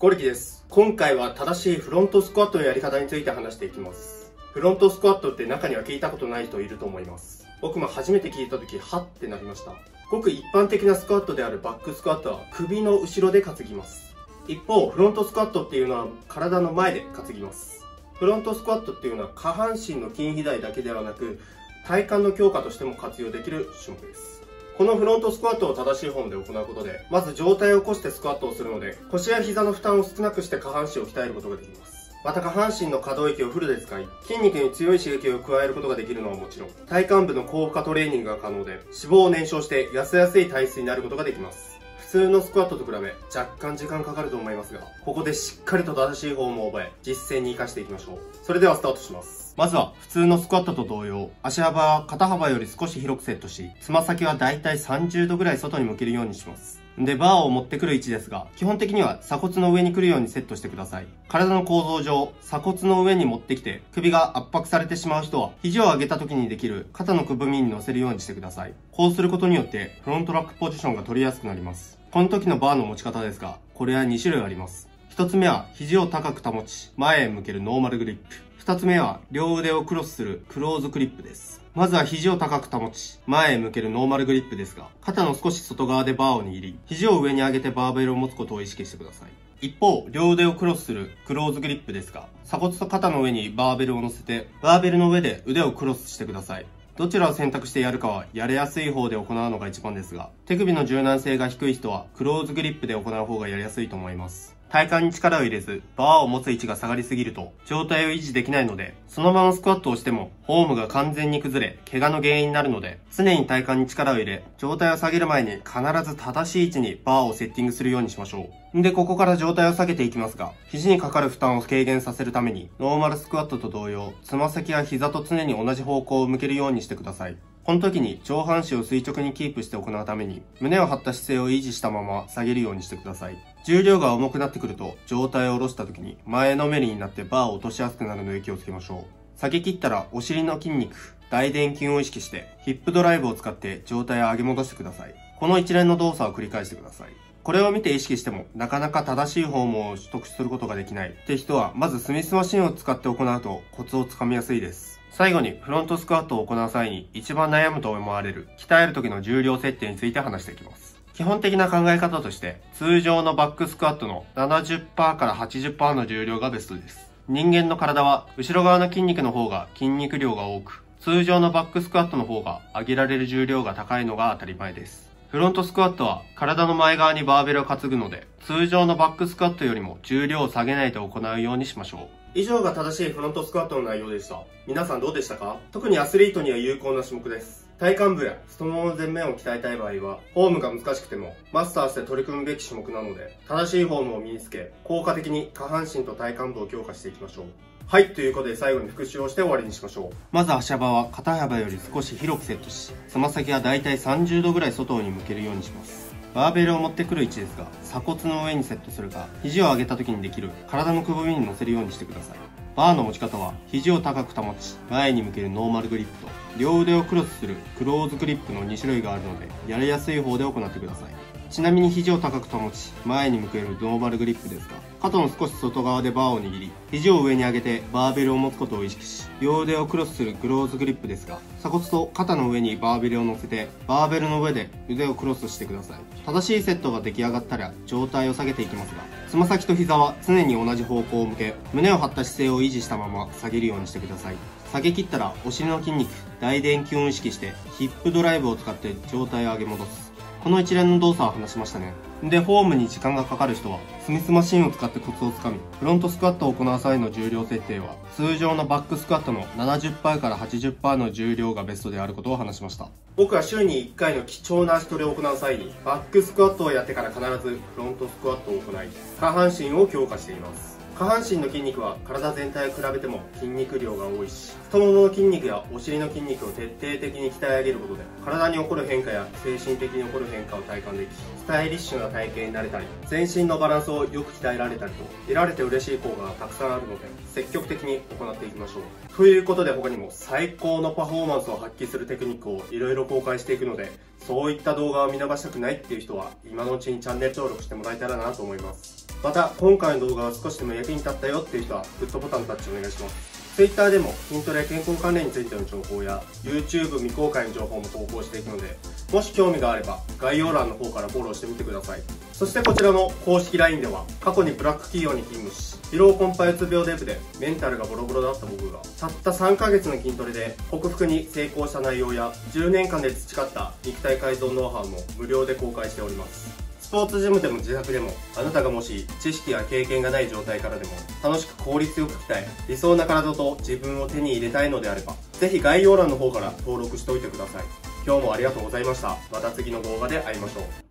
ゴリキです。今回は正しいフロントスクワットのやり方について話していきます。フロントスクワットって中には聞いたことない人いると思います。僕も初めて聞いた時、はってなりました。ごく一般的なスクワットであるバックスクワットは首の後ろで担ぎます。一方、フロントスクワットっていうのは体の前で担ぎます。フロントスクワットっていうのは下半身の筋肥大だけではなく、体幹の強化としても活用できる種目です。このフロントスクワットを正しいフォームで行うことで、まず上体を起こしてスクワットをするので、腰や膝の負担を少なくして下半身を鍛えることができます。また下半身の可動域をフルで使い、筋肉に強い刺激を加えることができるのはもちろん、体幹部の高負荷トレーニングが可能で、脂肪を燃焼して痩せやすい体質になることができます。普通のスクワットと比べ若干時間かかると思いますが、ここでしっかりと正しいフォームを覚え、実践に活かしていきましょう。それではスタートします。まずは普通のスクワットと同様、足幅は肩幅より少し広くセットし、つま先はだいたい30度ぐらい外に向けるようにします。で、バーを持ってくる位置ですが、基本的には鎖骨の上に来るようにセットしてください。体の構造上、鎖骨の上に持ってきて、首が圧迫されてしまう人は、肘を上げた時にできる肩のくぼみに乗せるようにしてください。こうすることによって、フロントラックポジションが取りやすくなります。この時のバーの持ち方ですが、これは2種類あります。一つ目は、肘を高く保ち、前へ向けるノーマルグリップ。二つ目は、両腕をクロスするクローズグリップです。まずは肘を高く保ち、前へ向けるノーマルグリップですが、肩の少し外側でバーを握り、肘を上に上げてバーベルを持つことを意識してください。一方、両腕をクロスするクローズグリップですが、鎖骨と肩の上にバーベルを乗せて、バーベルの上で腕をクロスしてください。どちらを選択してやるかはやりやすい方で行うのが一番ですが、手首の柔軟性が低い人はクローズグリップで行う方がやりやすいと思います。体幹に力を入れず、バーを持つ位置が下がりすぎると、上体を維持できないので、そのままスクワットをしても、フォームが完全に崩れ、怪我の原因になるので、常に体幹に力を入れ、上体を下げる前に必ず正しい位置にバーをセッティングするようにしましょう。んで、ここから状態を下げていきますが、肘にかかる負担を軽減させるために、ノーマルスクワットと同様、つま先や膝と常に同じ方向を向けるようにしてください。この時に上半身を垂直にキープして行うために、胸を張った姿勢を維持したまま下げるようにしてください。重量が重くなってくると、上体を下ろした時に前のめりになってバーを落としやすくなるので気をつけましょう。下げ切ったらお尻の筋肉、大臀筋を意識して、ヒップドライブを使って状態を上げ戻してください。この一連の動作を繰り返してください。これを見て意識しても、なかなか正しいフォームを取得することができないって人は、まずスミスマシンを使って行うとコツをつかみやすいです。最後にフロントスクワットを行う際に一番悩むと思われる鍛える時の重量設定について話していきます。基本的な考え方として通常のバックスクワットの70%から80%の重量がベストです。人間の体は後ろ側の筋肉の方が筋肉量が多く通常のバックスクワットの方が上げられる重量が高いのが当たり前です。フロントスクワットは体の前側にバーベルを担ぐので通常のバックスクワットよりも重量を下げないと行うようにしましょう。以上が正しいフロントスクワットの内容でした。皆さんどうでしたか？特にアスリートには有効な種目です。体幹部や太ももの前面を鍛えたい場合は、フォームが難しくてもマスターして取り組むべき種目なので、正しいフォームを身につけ、効果的に下半身と体幹部を強化していきましょう。はい、ということで最後に復習をして終わりにしましょう。まず足幅は肩幅より少し広くセットし、つま先はだいたい30度ぐらい外に向けるようにします。バーベルを持ってくる位置ですが、鎖骨の上にセットするか、肘を上げた時にできる体のくぼみに乗せるようにしてください。バーの持ち方は、肘を高く保ち、前に向けるノーマルグリップと、両腕をクロスするクローズグリップの2種類があるので、やりやすい方で行ってください。ちなみに肘を高く保ち、前に向けるノーマルグリップですが、肩の少し外側でバーを握り、肘を上に上げてバーベルを持つことを意識し、両腕をクロスするクローズグリップですが、鎖骨と肩の上にバーベルを乗せて、バーベルの上で腕をクロスしてください。正しいセットが出来上がったら、上体を下げていきますが、つま先と膝は常に同じ方向を向け、胸を張った姿勢を維持したまま下げるようにしてください。下げ切ったら、お尻の筋肉、大臀筋を意識して、ヒップドライブを使って上体を上げ戻す。この一連の動作を話しましたね。で、フォームに時間がかかる人は、スミスマシンを使ってコツをつかみ、フロントスクワットを行う際の重量設定は、通常のバックスクワットの70%から80%の重量がベストであることを話しました。僕は週に1回の貴重な足トレを行う際に、バックスクワットをやってから必ずフロントスクワットを行い、下半身を強化しています。下半身の筋肉は体全体を比べても筋肉量が多いし太ももの筋肉やお尻の筋肉を徹底的に鍛え上げることで体に起こる変化や精神的に起こる変化を体感できスタイリッシュな体型になれたり全身のバランスをよく鍛えられたりと得られて嬉しい効果がたくさんあるので積極的に行っていきましょう。ということで他にも最高のパフォーマンスを発揮するテクニックをいろいろ公開していくのでそういった動画を見逃したくないっていう人は今のうちにチャンネル登録してもらえたらなと思います。また今回の動画が少しでも役に立ったよっていう人はグッドボタンタッチお願いします。Twitter でも筋トレ健康関連についての情報や YouTube 未公開の情報も投稿していくのでもし興味があれば概要欄の方からフォローしてみてください。そしてこちらの公式 LINE では過去にブラック企業に勤務し疲労困憊うつ病デブでメンタルがボロボロだった僕がたった3ヶ月の筋トレで克服に成功した内容や10年間で培った肉体改造ノウハウも無料で公開しております。スポーツジムでも自宅でもあなたがもし知識や経験がない状態からでも楽しく効率よく鍛え理想な体と自分を手に入れたいのであればぜひ概要欄の方から登録しておいてください。今日もありがとうございました。また次の動画で会いましょう。